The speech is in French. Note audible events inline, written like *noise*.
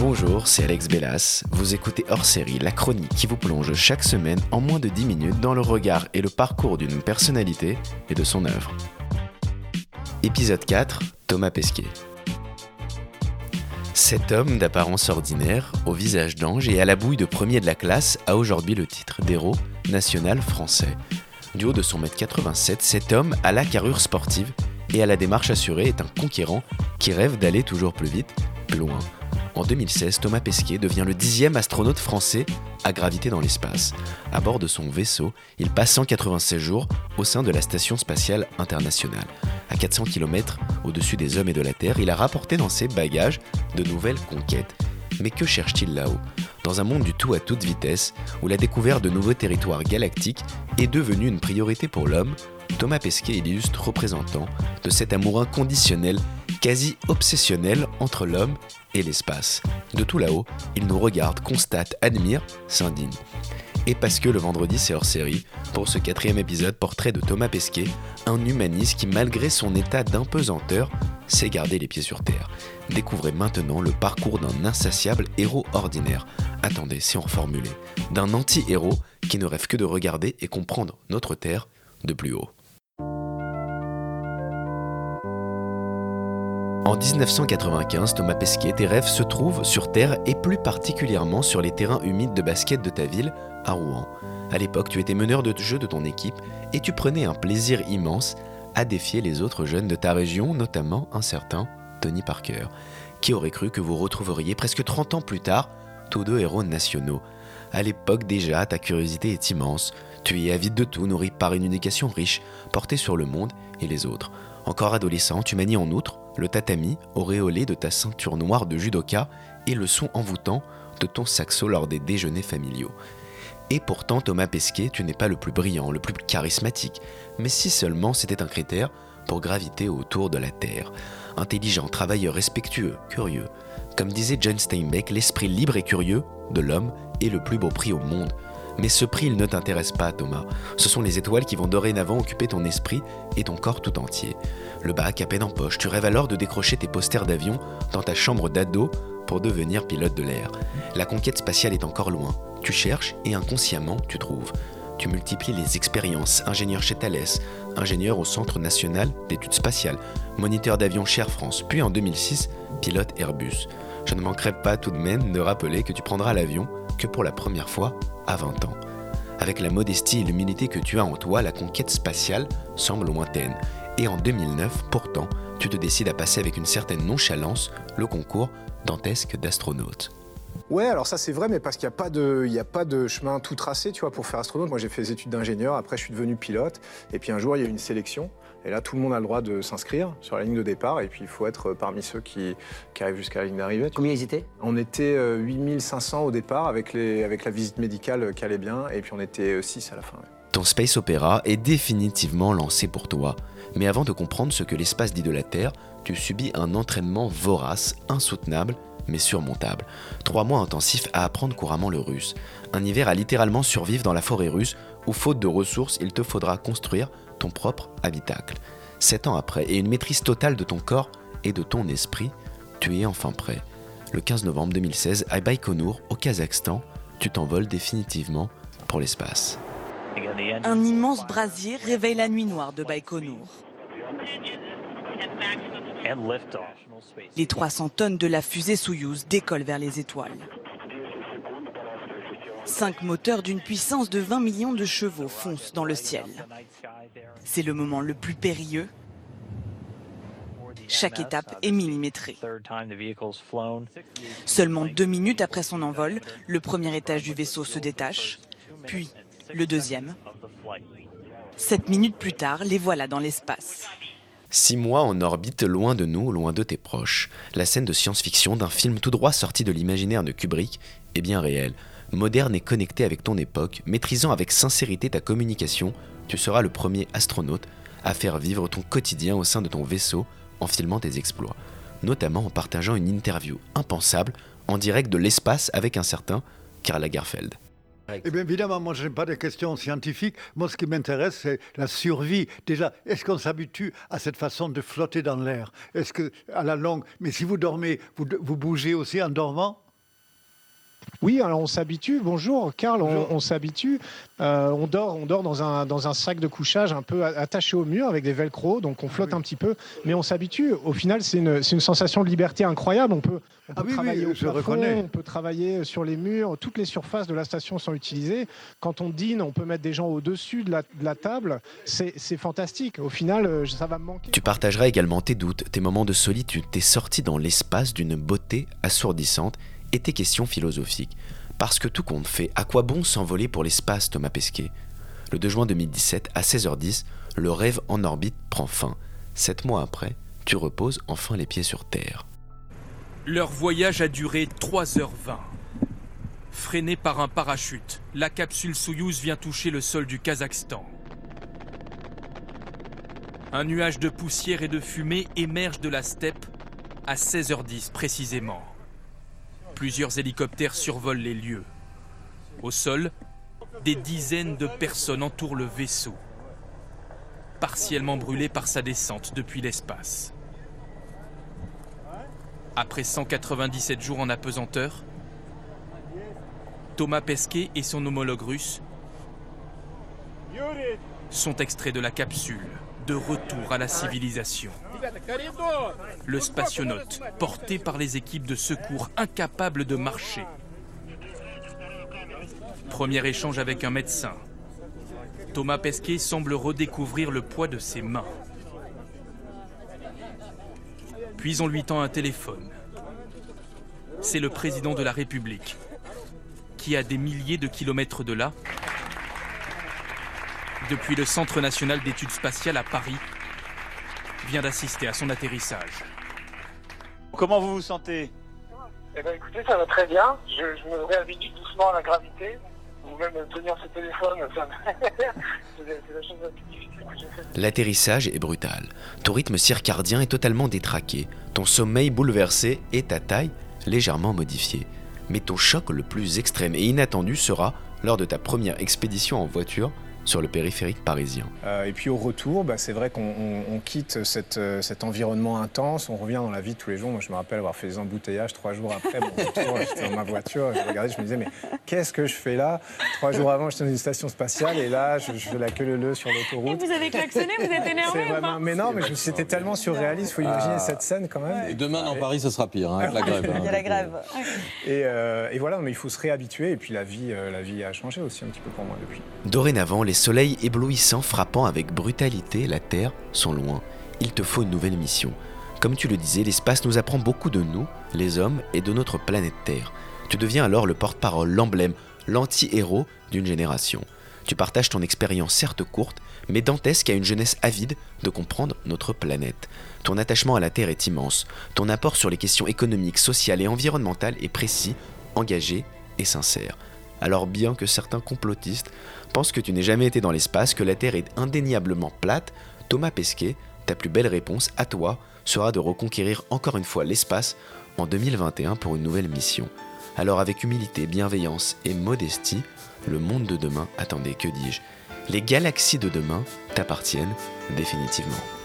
Bonjour, c'est Alex Bellas. Vous écoutez hors série la chronique qui vous plonge chaque semaine en moins de 10 minutes dans le regard et le parcours d'une personnalité et de son œuvre. Épisode 4 Thomas Pesquet. Cet homme d'apparence ordinaire, au visage d'ange et à la bouille de premier de la classe, a aujourd'hui le titre d'héros national français. Du haut de son mètre 87, cet homme a la carrure sportive et à la démarche assurée est un conquérant qui rêve d'aller toujours plus vite, plus loin. En 2016, Thomas Pesquet devient le dixième astronaute français à graviter dans l'espace. À bord de son vaisseau, il passe 196 jours au sein de la Station spatiale internationale. À 400 km au-dessus des hommes et de la Terre, il a rapporté dans ses bagages de nouvelles conquêtes. Mais que cherche-t-il là-haut? Dans un monde du tout à toute vitesse, où la découverte de nouveaux territoires galactiques est devenue une priorité pour l'homme, Thomas Pesquet est l'illustre représentant de cet amour inconditionnel, quasi obsessionnel entre l'homme et l'espace. De tout là-haut, il nous regarde, constate, admire, s'indigne. Et parce que le vendredi c'est hors série, pour ce quatrième épisode, portrait de Thomas Pesquet, un humaniste qui malgré son état d'impesanteur, sait garder les pieds sur terre. Découvrez maintenant le parcours d'un insatiable héros ordinaire. Attendez, c'est en reformulé. D'un anti-héros qui ne rêve que de regarder et comprendre notre terre de plus haut. En 1995, Thomas Pesquet, tes rêves se trouvent sur Terre et plus particulièrement sur les terrains humides de basket de ta ville, à Rouen. À l'époque, tu étais meneur de jeu de ton équipe et tu prenais un plaisir immense à défier les autres jeunes de ta région, notamment un certain Tony Parker. Qui aurait cru que vous retrouveriez presque 30 ans plus tard tous deux héros nationaux? À l'époque déjà, ta curiosité est immense. Tu es avide de tout, nourri par une éducation riche, portée sur le monde et les autres. Encore adolescent, tu manies en outre le tatami auréolé de ta ceinture noire de judoka et le son envoûtant de ton saxo lors des déjeuners familiaux. Et pourtant, Thomas Pesquet, tu n'es pas le plus brillant, le plus charismatique, mais si seulement c'était un critère pour graviter autour de la Terre. Intelligent, travailleur, respectueux, curieux. Comme disait John Steinbeck, l'esprit libre et curieux de l'homme est le plus beau prix au monde. Mais ce prix, il ne t'intéresse pas, Thomas. Ce sont les étoiles qui vont dorénavant occuper ton esprit et ton corps tout entier. Le bac à peine en poche, tu rêves alors de décrocher tes posters d'avion dans ta chambre d'ado pour devenir pilote de l'air. La conquête spatiale est encore loin. Tu cherches et inconsciemment, tu trouves. Tu multiplies les expériences, ingénieur chez Thales, ingénieur au Centre national d'études spatiales, moniteur d'avion chez Air France, puis en 2006, pilote Airbus. Je ne manquerai pas tout de même de rappeler que tu prendras l'avion que pour la première fois à 20 ans. Avec la modestie et l'humilité que tu as en toi, la conquête spatiale semble lointaine. Et en 2009, pourtant, tu te décides à passer avec une certaine nonchalance le concours dantesque d'astronaute. Ouais, alors ça c'est vrai, mais parce qu'il n'y a, pas de, il y a pas de chemin tout tracé, tu vois, pour faire astronaute. Moi j'ai fait des études d'ingénieur, après je suis devenu pilote, et puis un jour il y a eu une sélection, et là tout le monde a le droit de s'inscrire sur la ligne de départ, et puis il faut être parmi ceux qui, qui arrivent jusqu'à la ligne d'arrivée. Combien ils étaient? On était euh, 8500 au départ avec, les, avec la visite médicale qui allait bien, et puis on était 6 à la fin. ouais. Ton space opéra est définitivement lancé pour toi. Mais avant de comprendre ce que l'espace dit de la Terre, tu subis un entraînement vorace, insoutenable, mais surmontable. Trois mois intensifs à apprendre couramment le russe. Un hiver à littéralement survivre dans la forêt russe, où faute de ressources, il te faudra construire ton propre habitacle. Sept ans après, et une maîtrise totale de ton corps et de ton esprit, tu es enfin prêt. Le 15 novembre 2016, à Baïkonour, au Kazakhstan, tu t'envoles définitivement pour l'espace. Un immense brasier réveille la nuit noire de Baïkonour. Les 300 tonnes de la fusée Soyouz décollent vers les étoiles. Cinq moteurs d'une puissance de 20 millions de chevaux foncent dans le ciel. C'est le moment le plus périlleux. Chaque étape est millimétrée. Seulement deux minutes après son envol, le premier étage du vaisseau se détache, puis le deuxième. Sept minutes plus tard, les voilà dans l'espace. Six mois en orbite, loin de nous, loin de tes proches. La scène de science-fiction d'un film tout droit sorti de l'imaginaire de Kubrick est bien réelle. Moderne et connecté avec ton époque, maîtrisant avec sincérité ta communication, tu seras le premier astronaute à faire vivre ton quotidien au sein de ton vaisseau en filmant tes exploits. Notamment en partageant une interview impensable en direct de l'espace avec un certain Karl Lagerfeld. Eh bien, évidemment, moi, je n'ai pas de questions scientifiques. Moi, ce qui m'intéresse, c'est la survie. Déjà, est-ce qu'on s'habitue à cette façon de flotter dans l'air? Est-ce que, à la longue, mais si vous dormez, vous, vous bougez aussi en dormant? Oui, alors on s'habitue. Bonjour, Karl, on, s'habitue. Euh, on dort, on dort dans un, dans un sac de couchage un peu attaché au mur avec des velcro, donc on flotte un petit peu, mais on s'habitue. Au final, c'est une, une, sensation de liberté incroyable. On peut, on peut ah travailler au plafond, on peut travailler sur les murs. Toutes les surfaces de la station sont utilisées. Quand on dîne, on peut mettre des gens au-dessus de la, de la table. C'est fantastique. Au final, euh, ça va me manquer. Tu partageras également tes doutes, tes moments de solitude, tes sorties dans l'espace d'une beauté assourdissante et tes questions philosophiques. Parce que tout compte fait, à quoi bon s'envoler pour l'espace, Thomas Pesquet? Le 2 juin 2017, à 16h10, le rêve en orbite prend fin. Sept mois après, tu reposes enfin les pieds sur Terre. Leur voyage a duré 3h20. Freiné par un parachute, la capsule Soyouz vient toucher le sol du Kazakhstan. Un nuage de poussière et de fumée émerge de la steppe à 16h10 précisément. Plusieurs hélicoptères survolent les lieux. Au sol, des dizaines de personnes entourent le vaisseau, partiellement brûlé par sa descente depuis l'espace. Après 197 jours en apesanteur, Thomas Pesquet et son homologue russe sont extraits de la capsule de retour à la civilisation. Le spationaute, porté par les équipes de secours incapables de marcher. Premier échange avec un médecin. Thomas Pesquet semble redécouvrir le poids de ses mains. Puis on lui tend un téléphone. C'est le président de la République, qui a des milliers de kilomètres de là, depuis le Centre national d'études spatiales à Paris, vient d'assister à son atterrissage. Comment vous vous sentez? Eh bien écoutez, ça va très bien. Je, me réhabitue doucement à la gravité. Ou même tenir ce téléphone, *laughs* c'est la chose la plus difficile que j'ai faite. L'atterrissage est brutal. Ton rythme circadien est totalement détraqué, ton sommeil bouleversé et ta taille légèrement modifiée. Mais ton choc le plus extrême et inattendu sera lors de ta première expédition en voiture sur le périphérique parisien. Euh, et puis au retour, bah, c'est vrai qu'on quitte cette, euh, cet environnement intense, on revient dans la vie de tous les jours. Moi, je me rappelle avoir fait des embouteillages trois jours après mon retour, *laughs* j'étais dans ma voiture, je regardais, je me disais, mais qu'est-ce que je fais là? Trois jours avant, j'étais dans une station spatiale et là, je, fais la queue leu sur l'autoroute. Vous avez klaxonné, vous êtes énervé Mais non, mais c'était tellement surréaliste, il faut imaginer ah. cette scène quand même. Et demain, dans Paris, ce sera pire, hein, avec la grève. Il y a la grève. Et, euh, et, voilà, mais il faut se réhabituer et puis la vie, la vie a changé aussi un petit peu pour moi depuis. Dorénavant, les soleils éblouissants frappant avec brutalité la Terre sont loin. Il te faut une nouvelle mission. Comme tu le disais, l'espace nous apprend beaucoup de nous, les hommes, et de notre planète Terre. Tu deviens alors le porte-parole, l'emblème, l'anti-héros d'une génération. Tu partages ton expérience certes courte, mais dantesque à une jeunesse avide de comprendre notre planète. Ton attachement à la Terre est immense. Ton apport sur les questions économiques, sociales et environnementales est précis, engagé et sincère. Alors bien que certains complotistes pensent que tu n'es jamais été dans l'espace, que la Terre est indéniablement plate, Thomas Pesquet, ta plus belle réponse à toi sera de reconquérir encore une fois l'espace en 2021 pour une nouvelle mission. Alors avec humilité, bienveillance et modestie, le monde de demain, attendez, que dis-je, les galaxies de demain t'appartiennent définitivement.